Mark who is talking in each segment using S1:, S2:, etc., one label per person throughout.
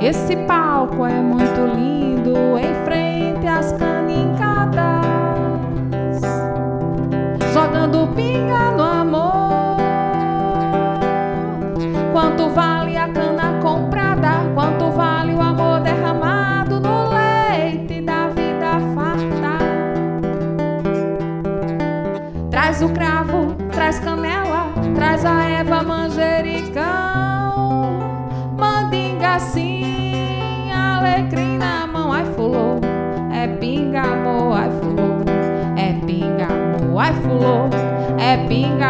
S1: Esse palco é muito lindo em frente às canincadas, jogando pinga no amor. Quanto vale a cana comprada? Quanto vale o amor derramado no leite da vida farta? Traz o cravo, traz canela, traz a erva manjericão, mandinga sim,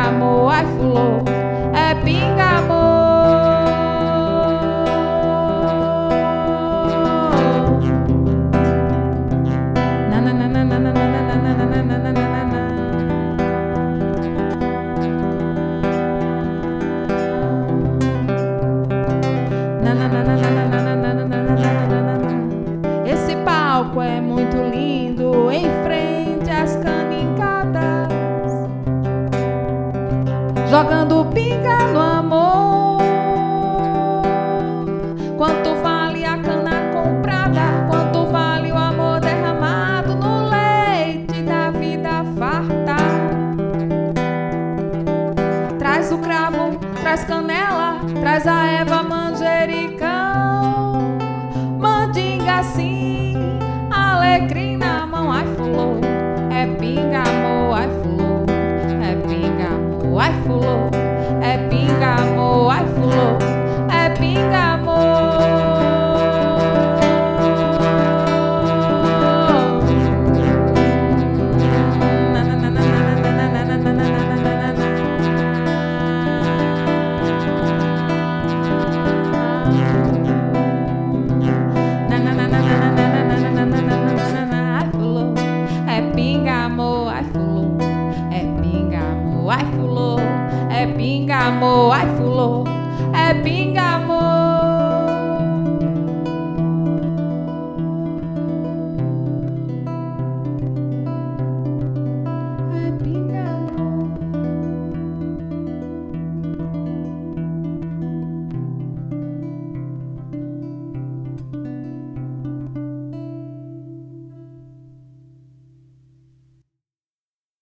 S1: amor, ai fulô, é pinga amor. Na na na na na na na na na na na na. Esse palco é muito lindo em frente às canincadas, jogando pinga no amor. Quanto vale a cana comprada? Quanto vale o amor derramado no leite da vida farta? Traz o cravo, traz canela, traz a erva manjericão, mandinga sim, alecrim na mão, ai fulô, é pinga amor, ai fulô, é pinga amor, ai fulô, pinga amor, ai fulô, é pinga amor,